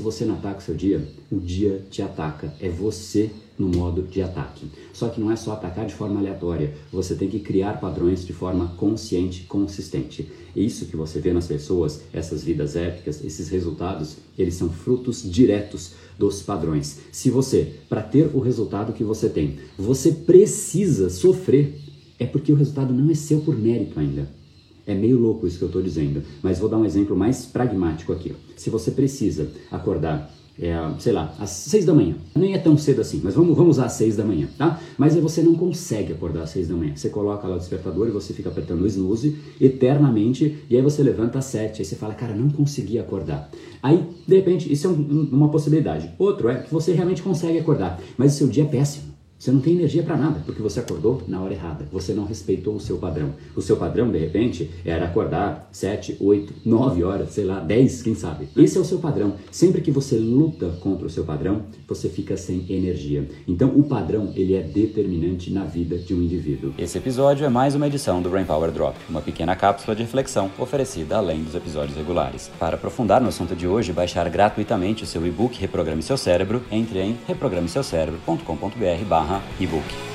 você não ataca o seu dia, o dia te ataca. É você no modo de ataque. Só que não é só atacar de forma aleatória, você tem que criar padrões de forma consciente, consistente. Isso que você vê nas pessoas, essas vidas épicas, esses resultados, eles são frutos diretos dos padrões. Se você, para ter o resultado que você tem, você precisa sofrer, é porque o resultado não é seu por mérito ainda. É meio louco isso que eu estou dizendo, mas vou dar um exemplo mais pragmático aqui. Se você precisa acordar é, sei lá, às seis da manhã. Nem é tão cedo assim, mas vamos, vamos usar às seis da manhã, tá? Mas você não consegue acordar às seis da manhã. Você coloca lá o despertador e você fica apertando o snooze eternamente, e aí você levanta às sete, aí você fala, cara, não consegui acordar. Aí, de repente, isso é um, uma possibilidade. Outro é que você realmente consegue acordar, mas o seu dia é péssimo. Você não tem energia para nada, porque você acordou na hora errada. Você não respeitou o seu padrão. O seu padrão, de repente, era acordar 7, 8, 9 horas, sei lá, 10, quem sabe. Esse é o seu padrão. Sempre que você luta contra o seu padrão, você fica sem energia. Então, o padrão, ele é determinante na vida de um indivíduo. Esse episódio é mais uma edição do Brain Power Drop, uma pequena cápsula de reflexão oferecida além dos episódios regulares. Para aprofundar no assunto de hoje baixar gratuitamente o seu e-book Reprograme Seu Cérebro, entre em reprogrameseucerebro.com.br barra ebook.